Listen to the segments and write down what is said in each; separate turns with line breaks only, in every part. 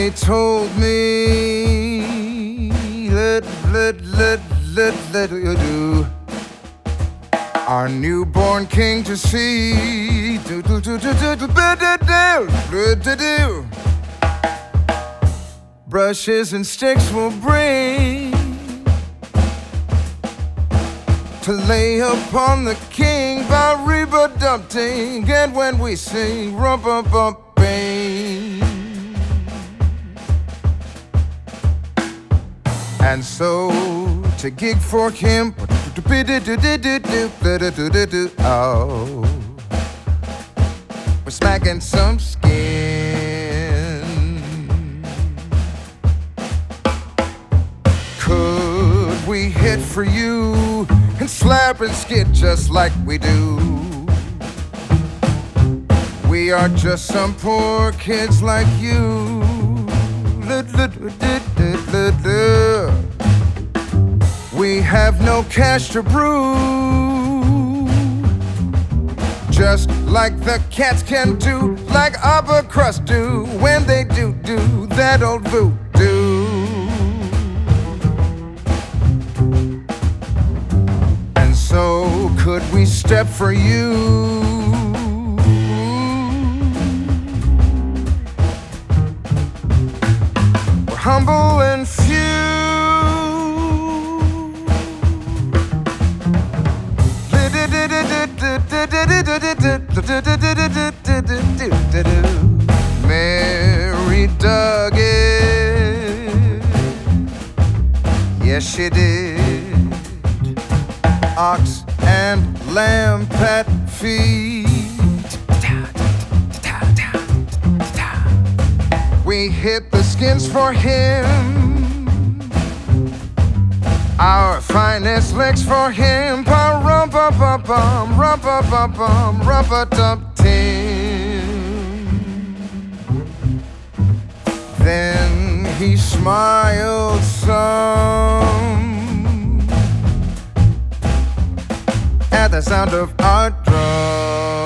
they told me, let, let, let, let, let you do. Our newborn king to see. Do, do, do, do, do, do, do, do, do, do. Brushes and sticks will bring to lay upon the king by Reba Dumpting. And when we sing, rump bump bump And so to gig for him, oh, we're smacking some skin. Could we hit for you and slap and skid just like we do? We are just some poor kids like you. We have no cash to brew. Just like the cats can do, like upper crust do when they do do that old voodoo. And so could we step for you? Humble and few. Mary dug it. Yes, she did. Ox and lamb pat feet. We hit skins for him. Our finest licks for him. Pum rum pum pum pum rum pum pum pum rum pa tum tim. Then he smiled some at the sound of our drum.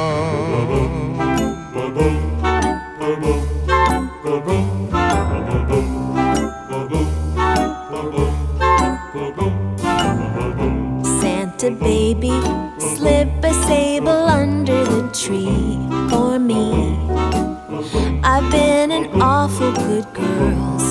good girls.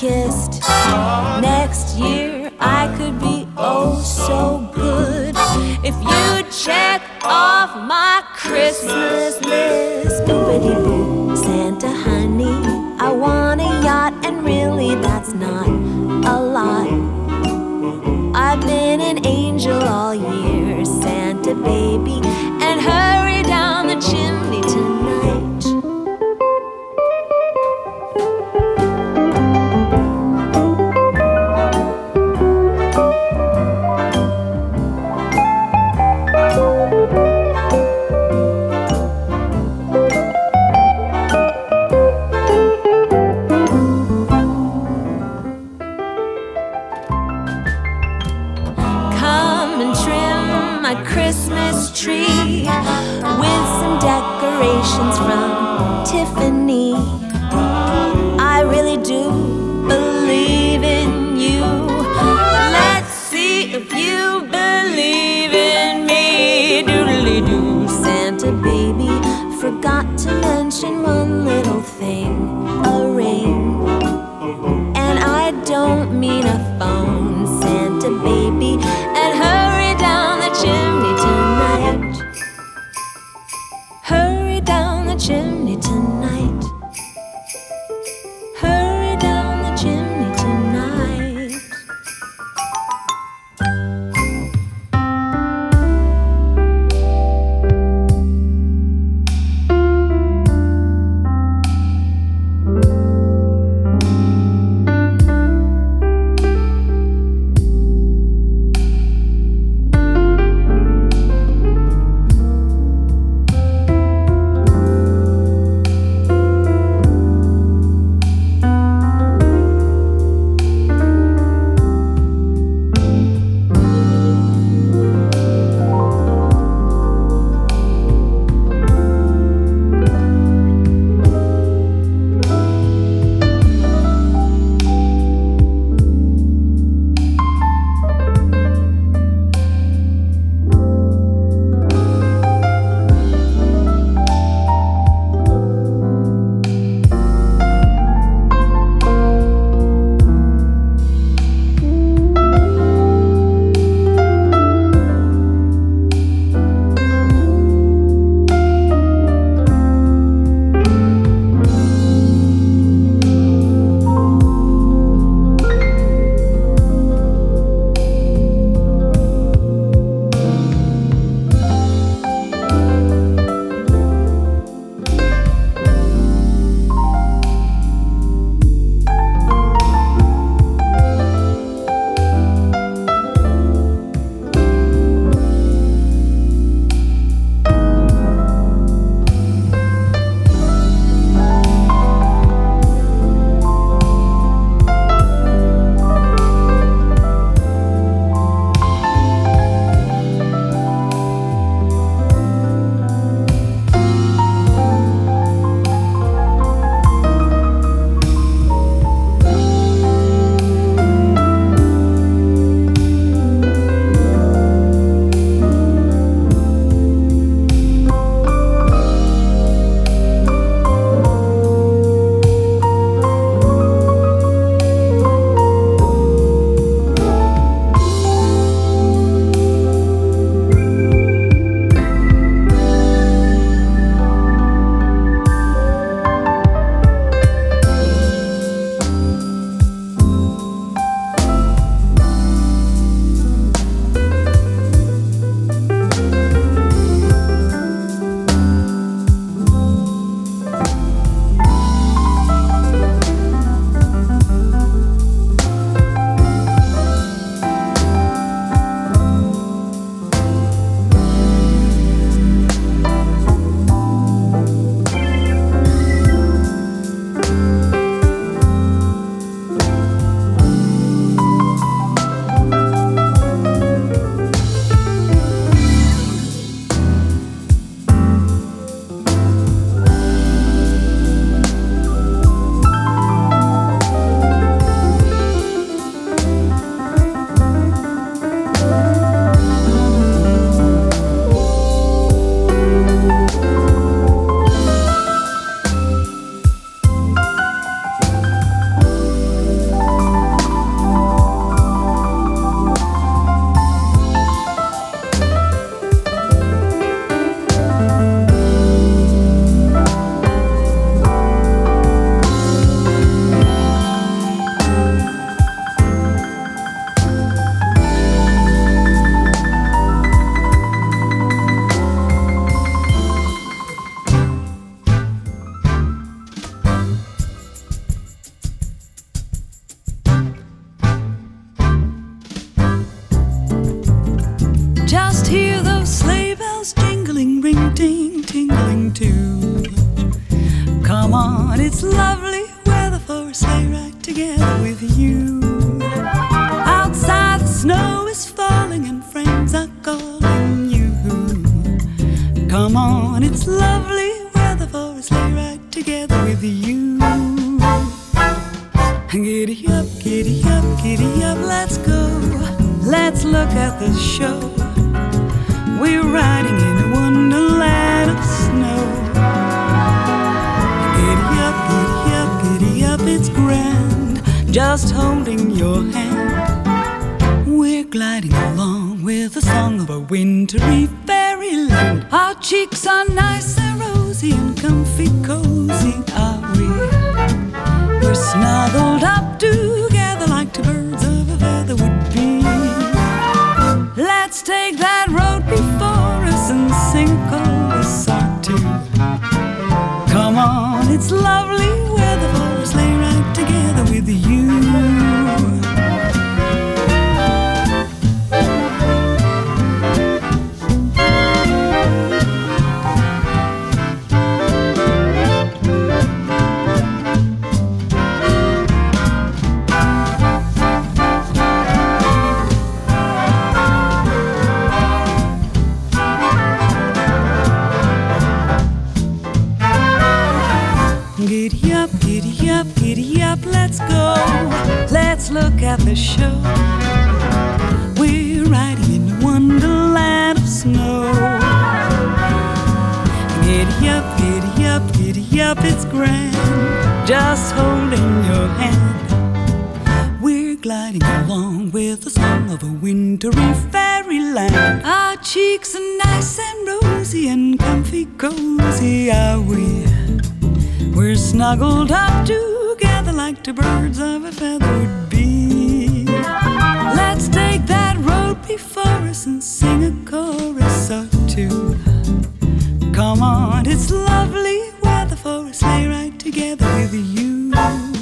Kissed. Next year baby.
Just holding your hand. We're gliding along with the song of a wintry fairyland. Our cheeks are nice and rosy and comfy, cozy, are we? We're snuggled up Look at the show. We're riding in wonderland of snow. Giddy up, giddy up, giddy up, it's grand. Just holding your hand. We're gliding along with the song of a wintry fairyland. Our cheeks are nice and rosy and comfy, cozy, are we? We're snuggled up together like birds of a feather would be. Let's take that road before us and sing a chorus or two. Come on, it's lovely weather for a sleigh ride together with you.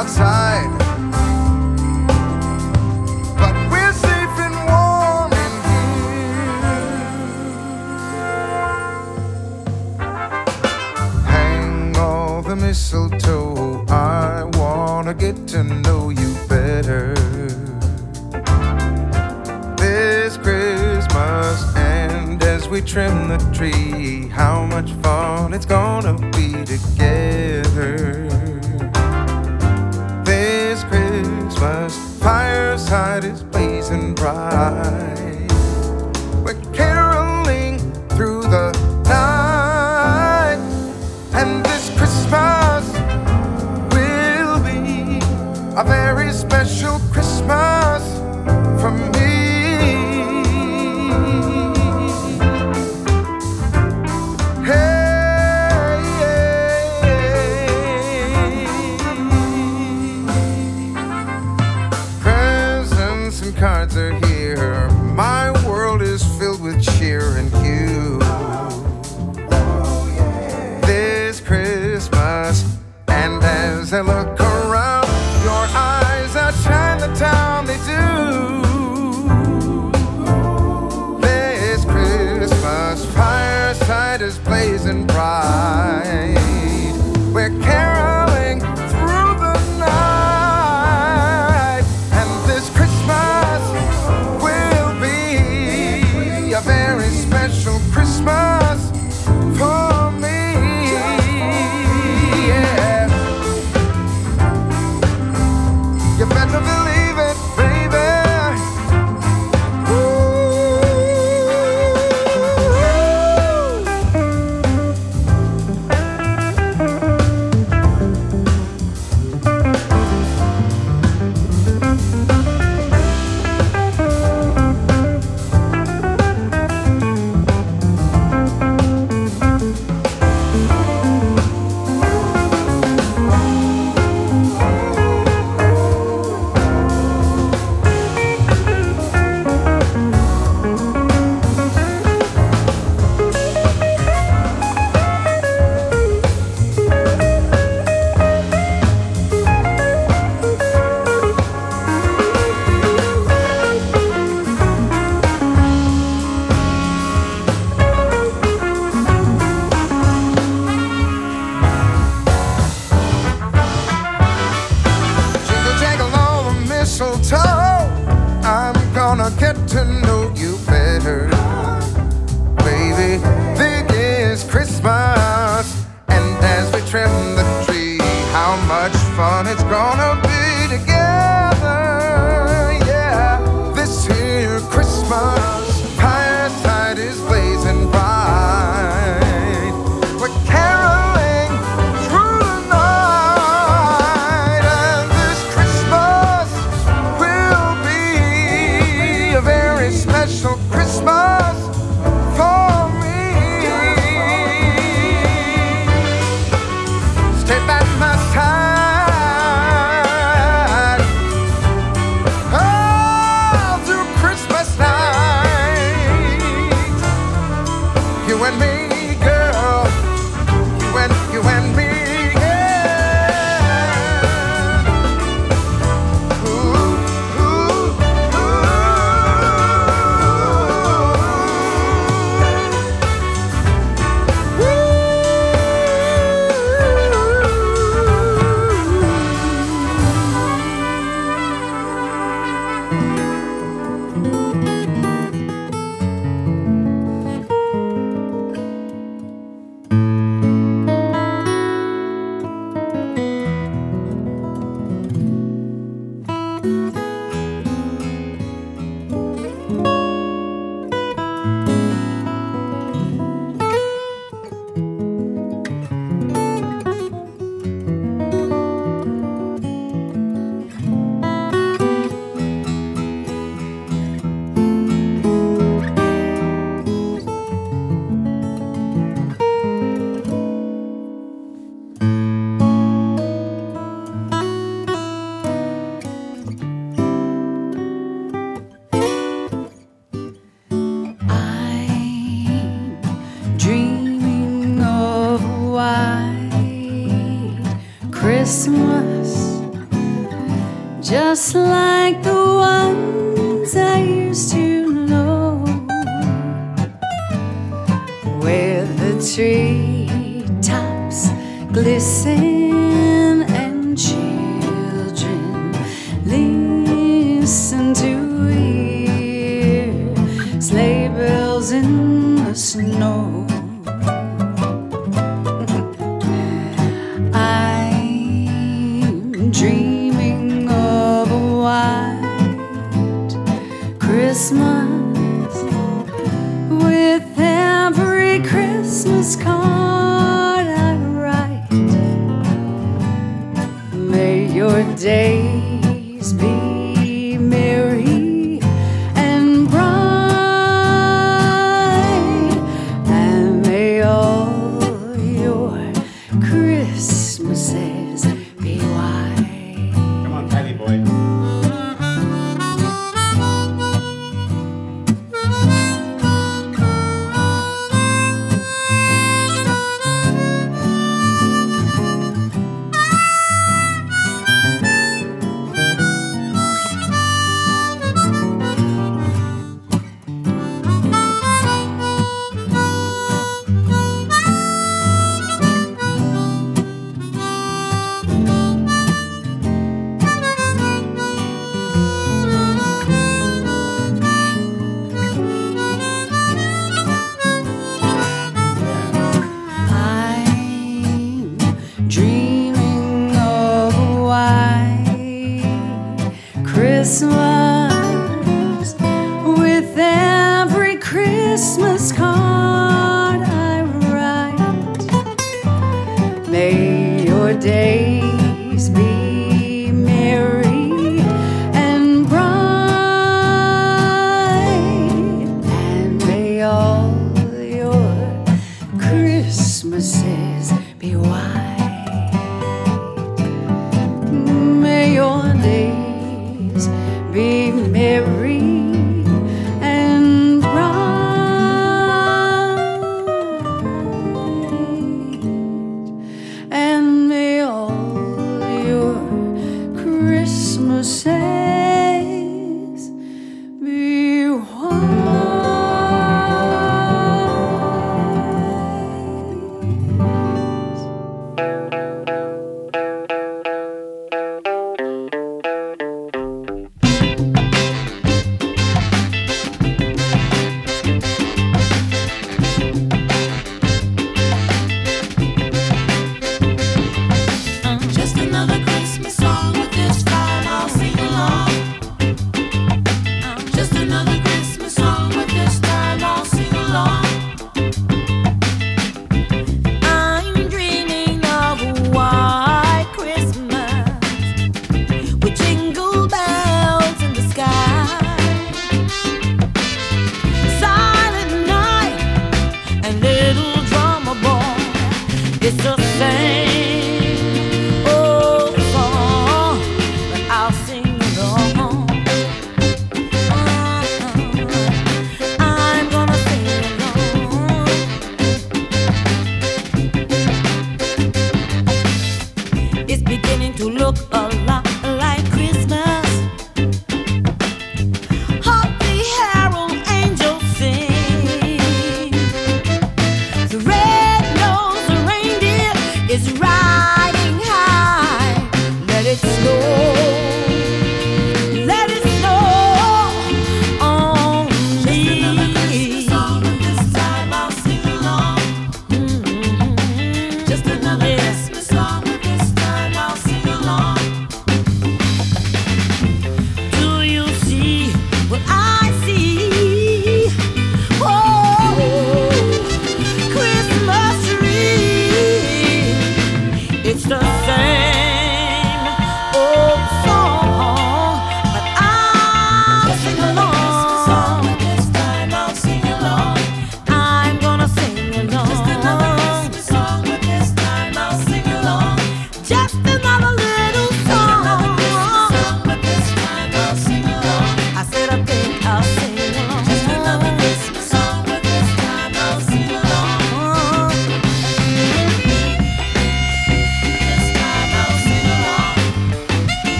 Outside. But we're safe and warm in here. Hang all the mistletoe. I wanna get to know you better this Christmas. And as we trim the tree, how much fun it's gonna be together. Christmas, fireside is blazing bright. say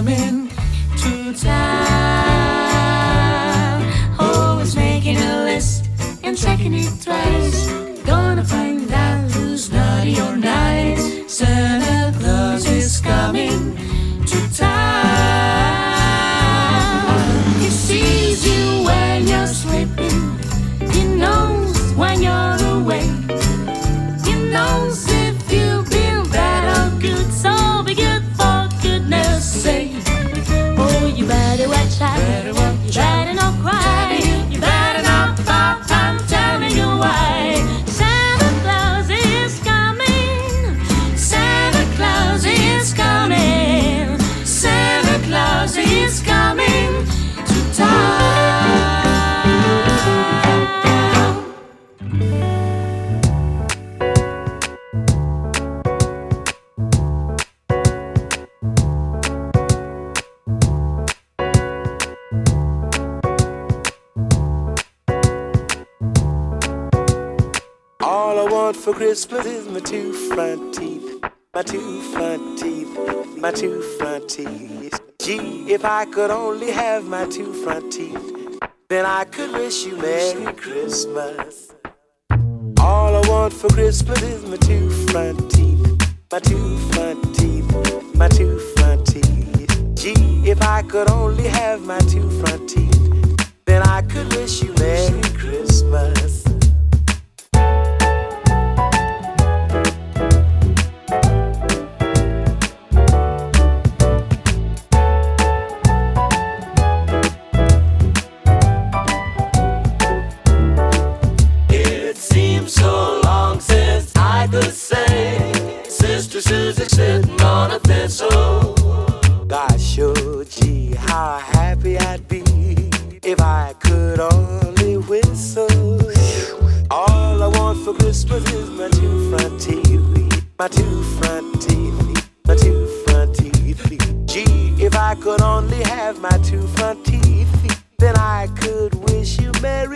You better
not
is my two front teeth, my two front teeth, my two front teeth. Gee, if I could only have my two front teeth, then I could wish you Merry Christmas. All I want for Christmas is my two front teeth, my two front teeth, my two front teeth. Gee, if I could only have my two front teeth, then I could wish you Merry Christmas. On a thistle. Gosh, oh gee, how happy I'd be if I could only whistle. All I want for Christmas is my two front teeth, my two front teeth, my two front teeth. Gee, if I could only have my two front teeth, then I could wish you Merry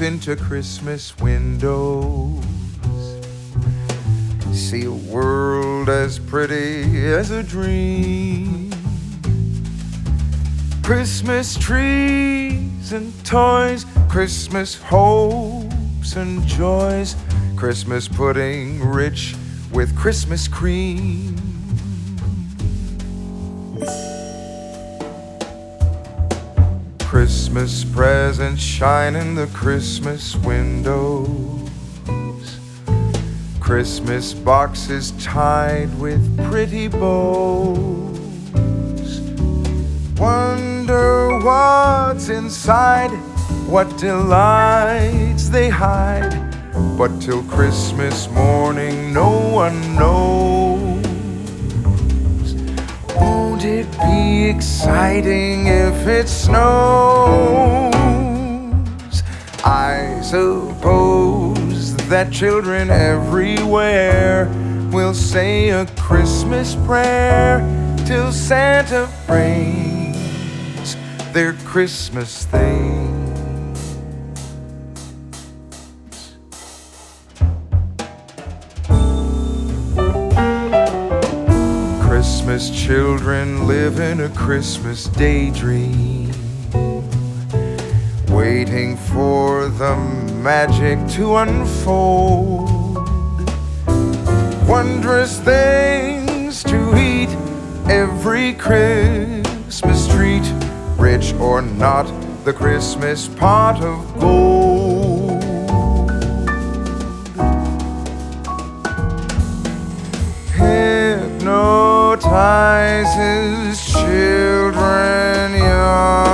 into Christmas windows. See a world as pretty as a dream. Christmas trees and toys, Christmas hopes and joys, Christmas pudding rich with Christmas cream. Christmas presents shine in the Christmas windows. Christmas boxes tied with pretty bows. Wonder what's inside, what delights they hide. But till Christmas morning, no one knows. Be exciting if it snows? I suppose that children everywhere will say a Christmas prayer till Santa brings their Christmas things. Christmas children live in a Christmas daydream, waiting for the magic to unfold. Wondrous things to eat, every Christmas treat, rich or not, the Christmas pot of gold. Hypnotizes children young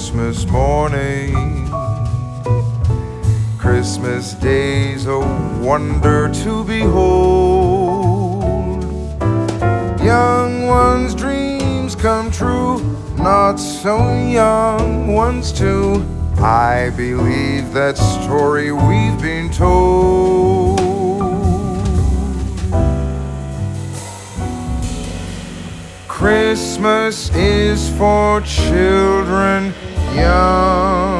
Christmas morning. Christmas days a wonder to behold. Young ones' dreams come true, not so young ones too. I believe that story we've been told. Christmas is for children young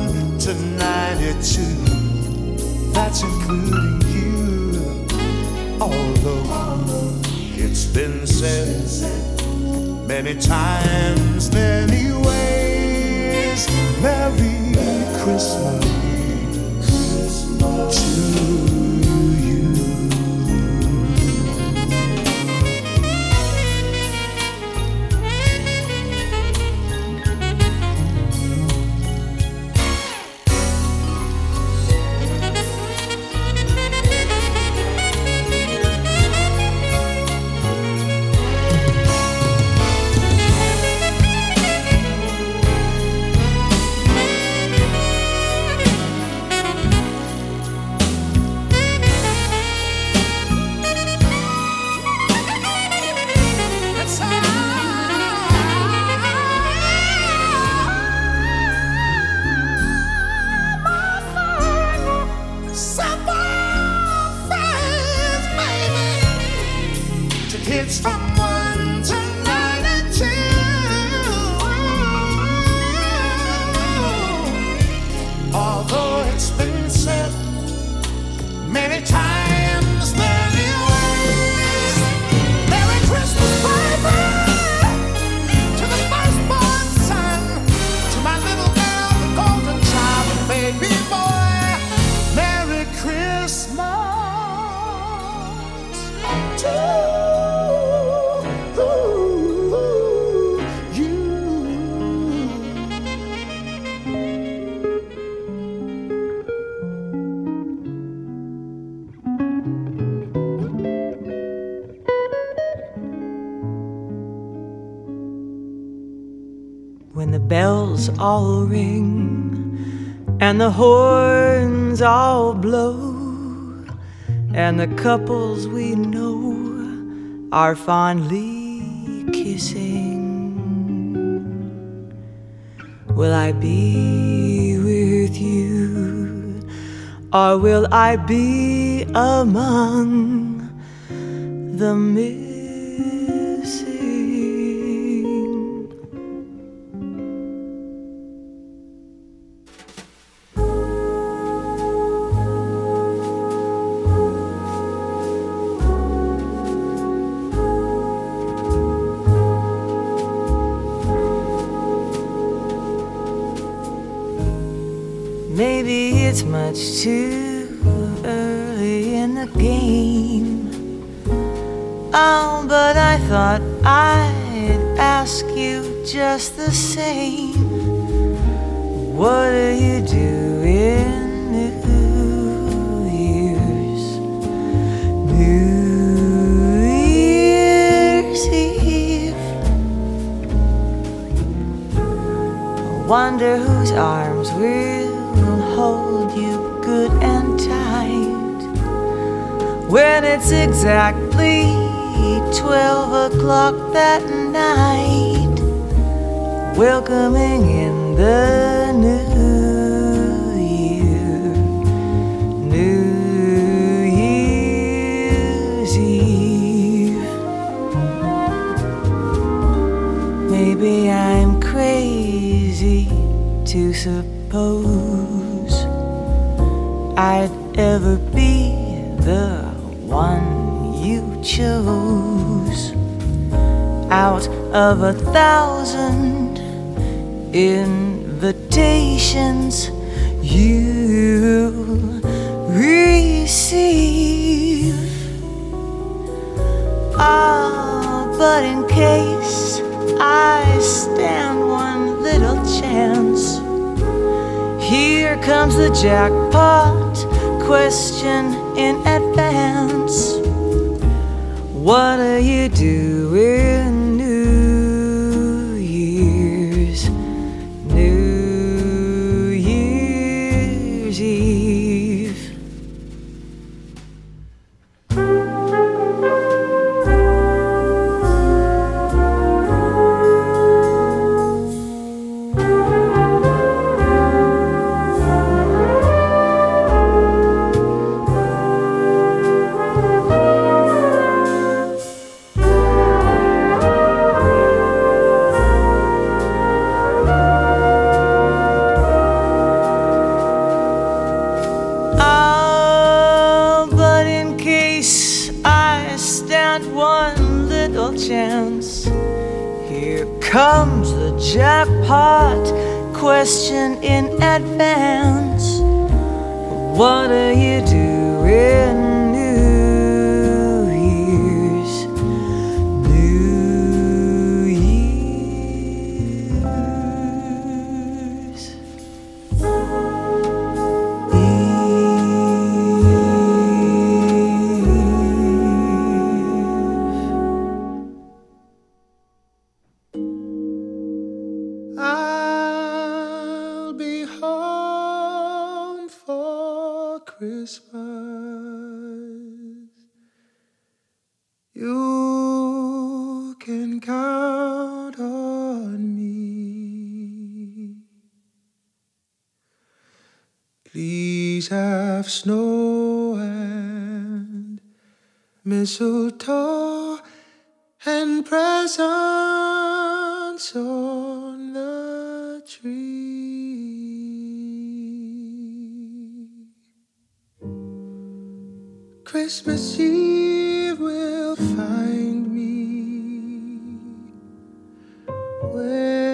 there too. That's including you. Although it's been said many times, many ways. Merry Christmas
to you.
All ring and the horns all blow, and the couples we know are fondly kissing. Will I be with you, or will I be among the missing? much too early in the game. Oh, but I thought I'd ask you just the same. What are you doing New Year's? New Year's Eve.
I wonder whose arms we're you good and tight. When it's exactly 12 o'clock that night, welcoming in the new I'd ever be the one you chose out of a thousand invitations you receive. Ah, but in case I stand one little chance, here comes the jackpot question in advance. What are you doing
have snow and mistletoe and presents on the tree. Christmas Eve will find me where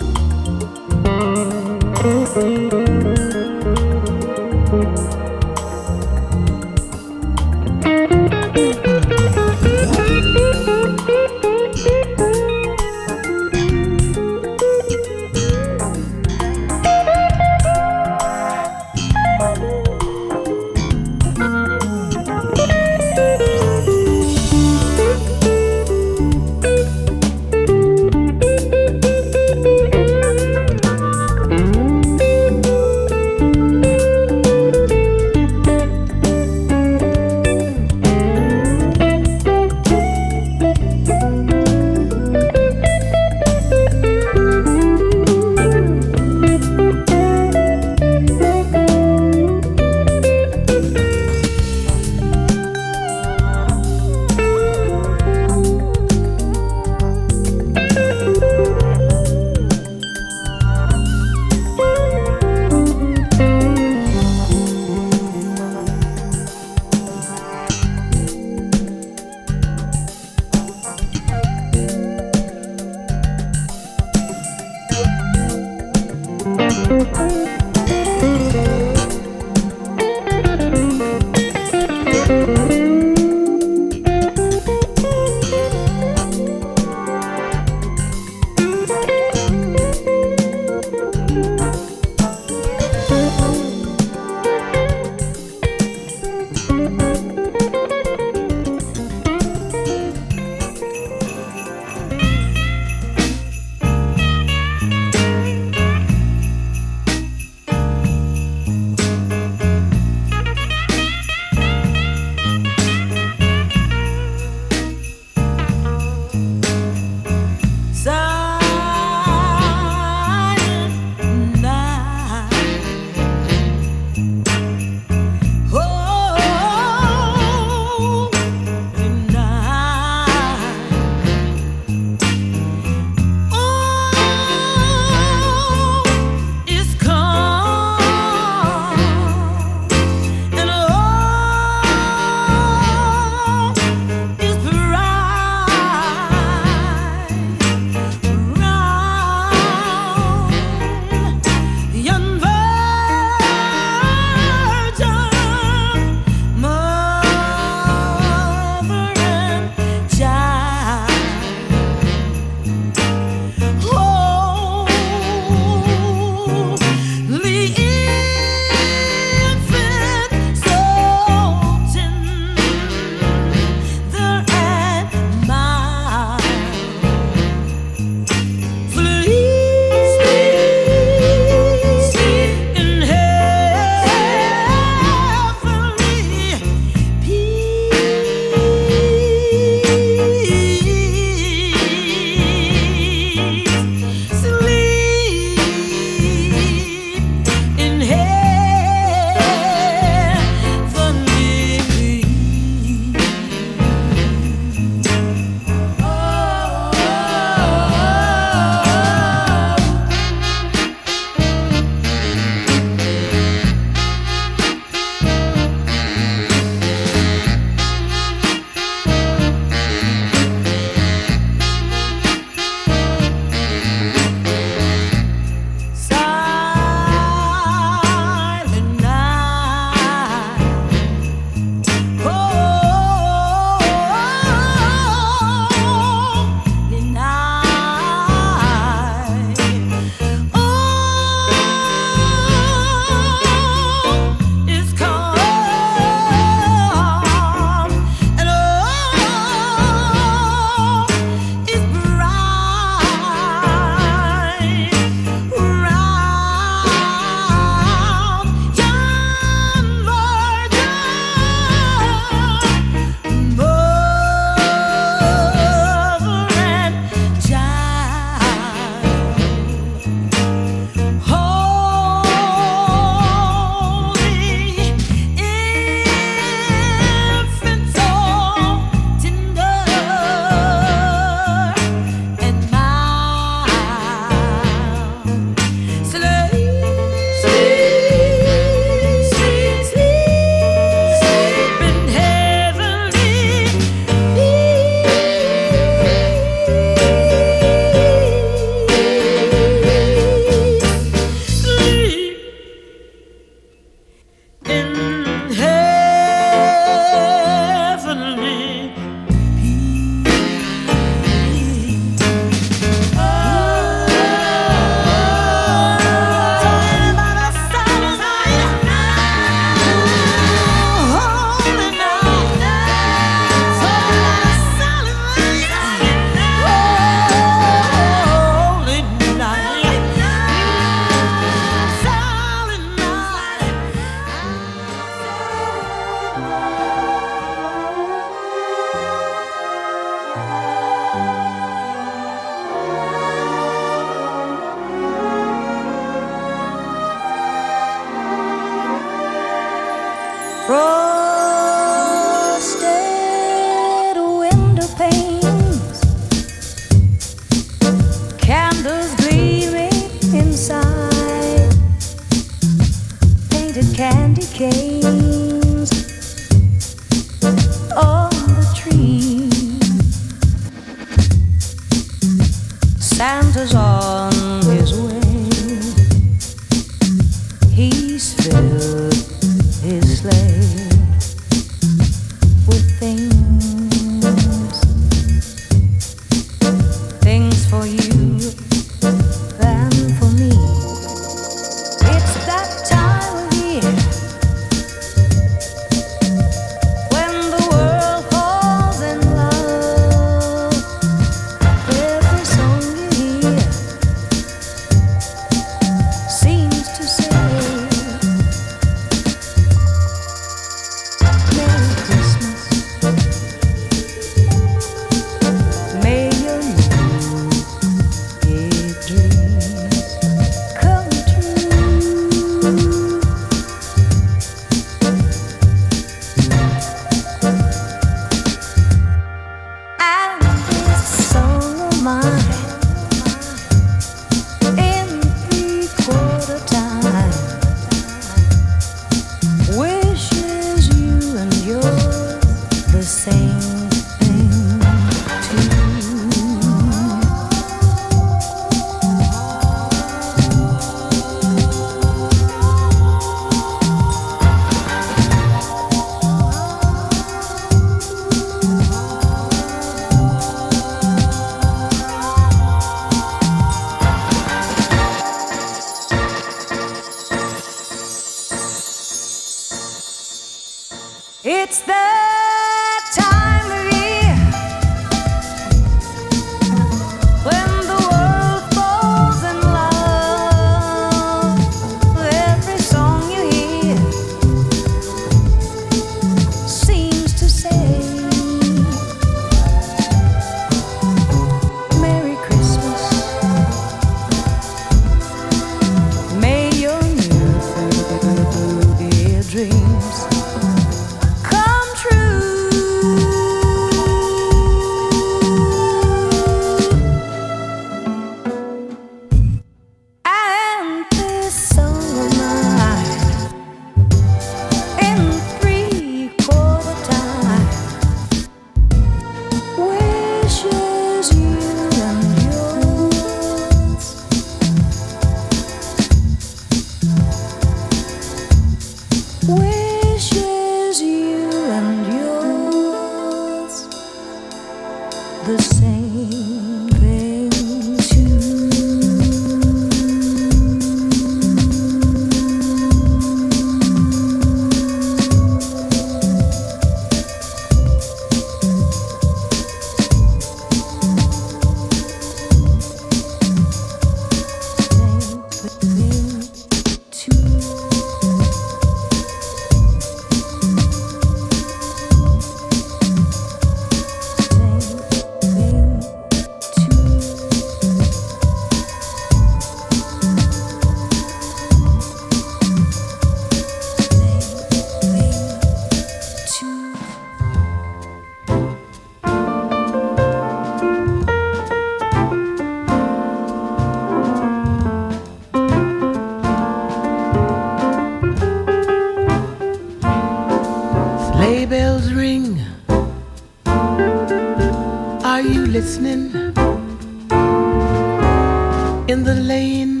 in
the
lane.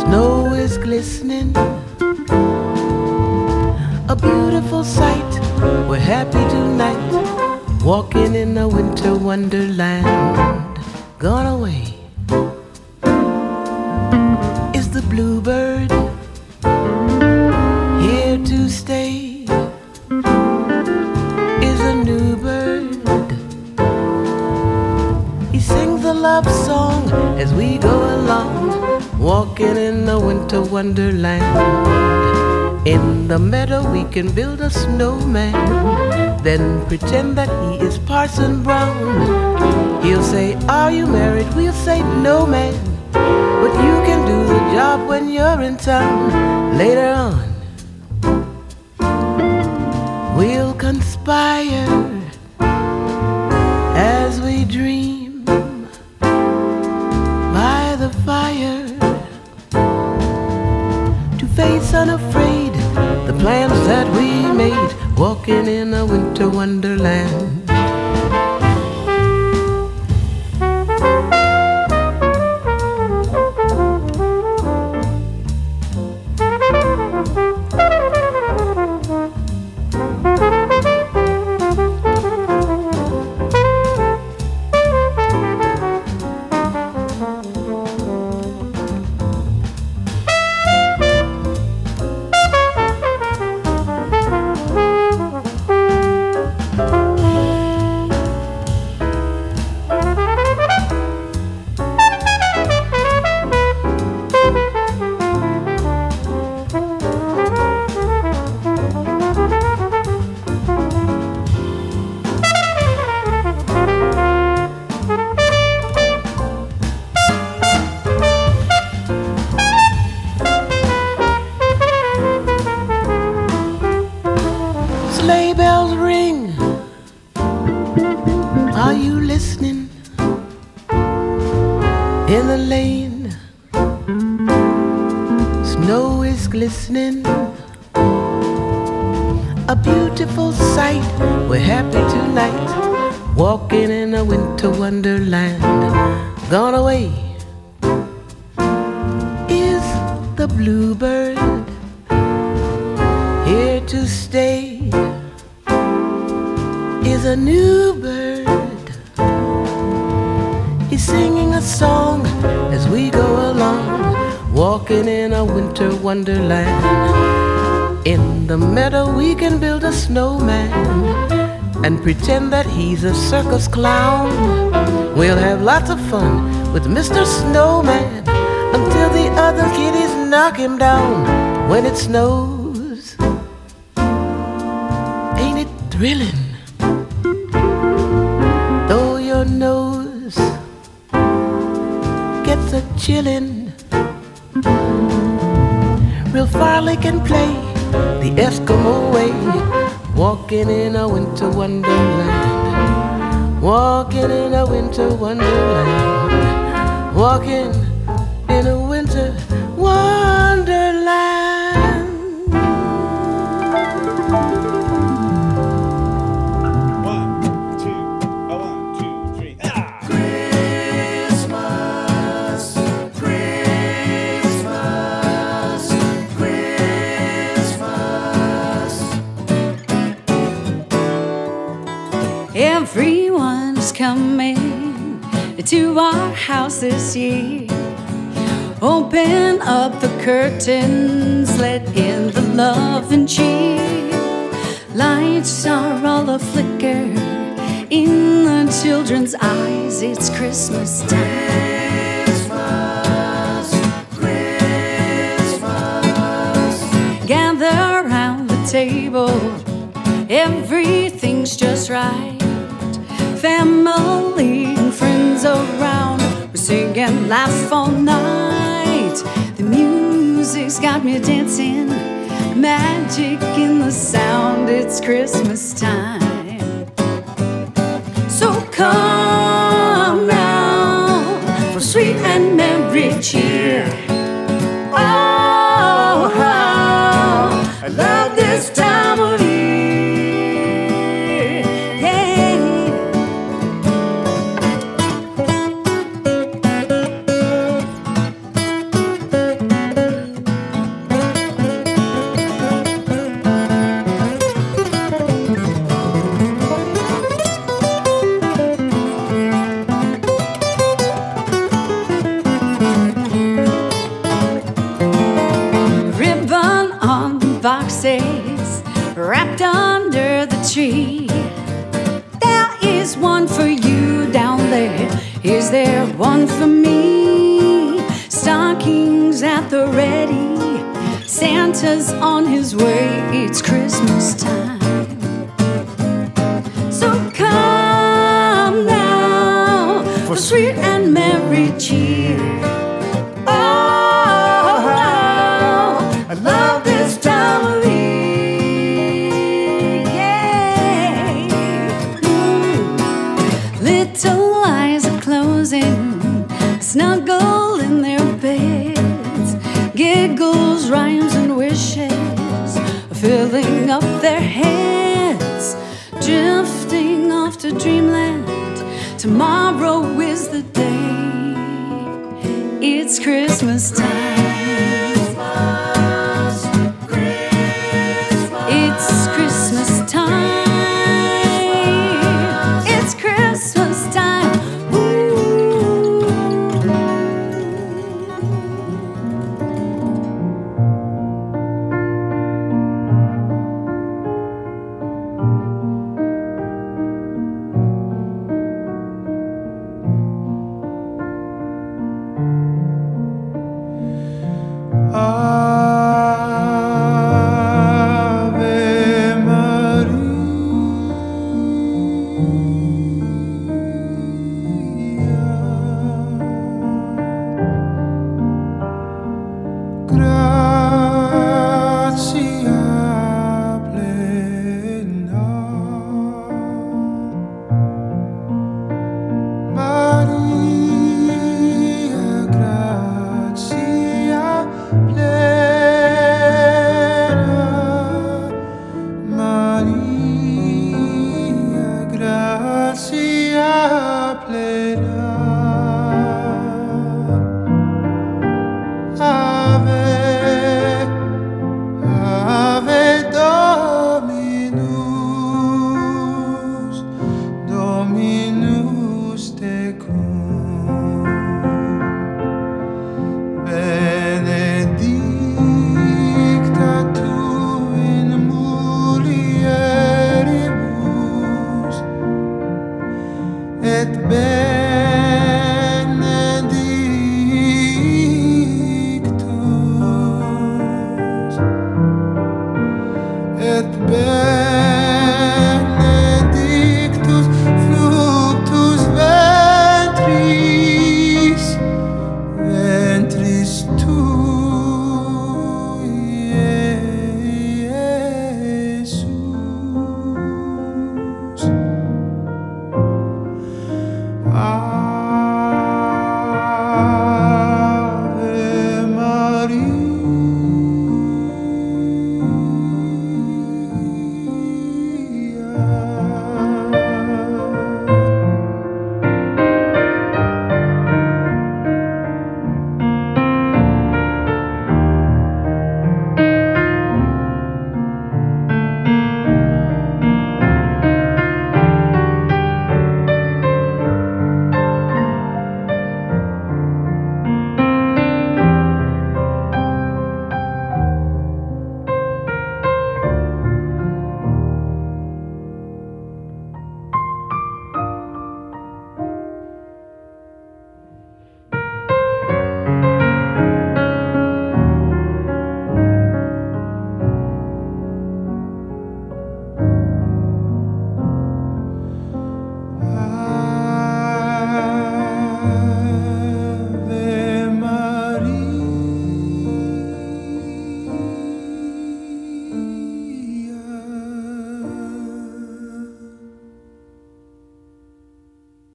Snow is glistening, a beautiful sight. We're happy tonight, walking in a winter wonderland. Gone away is the bluebird. To wonderland. In the meadow we can build a snowman, then pretend that he is Parson Brown. He'll say, Are you married? We'll say, No, man. But you can do the job when you're in town. Later on, sight. We're happy tonight, walking in a winter wonderland. Gone away is the bluebird, here to stay is a new bird. He's singing a song as we go along, walking in a winter wonderland. The meadow, we can build a snowman and pretend that he's a circus clown. We'll have lots of fun with Mr. Snowman until the other kiddies knock him down when it snows. Ain't it thrilling? Though your nose gets a chillin', real Farley can play the Eskimo way, walking in a winter wonderland, walking in a winter wonderland, walking in a winter wonderland.
Coming to our house this year. Open up the curtains, let in the love and cheer. Lights are all a flicker in the children's eyes. It's Christmas time. Gather around the table, everything's just right. Family and friends around, we sing and laugh all night. The music's got me dancing, magic in the sound. It's Christmas time. So come now for sweet and merry cheer.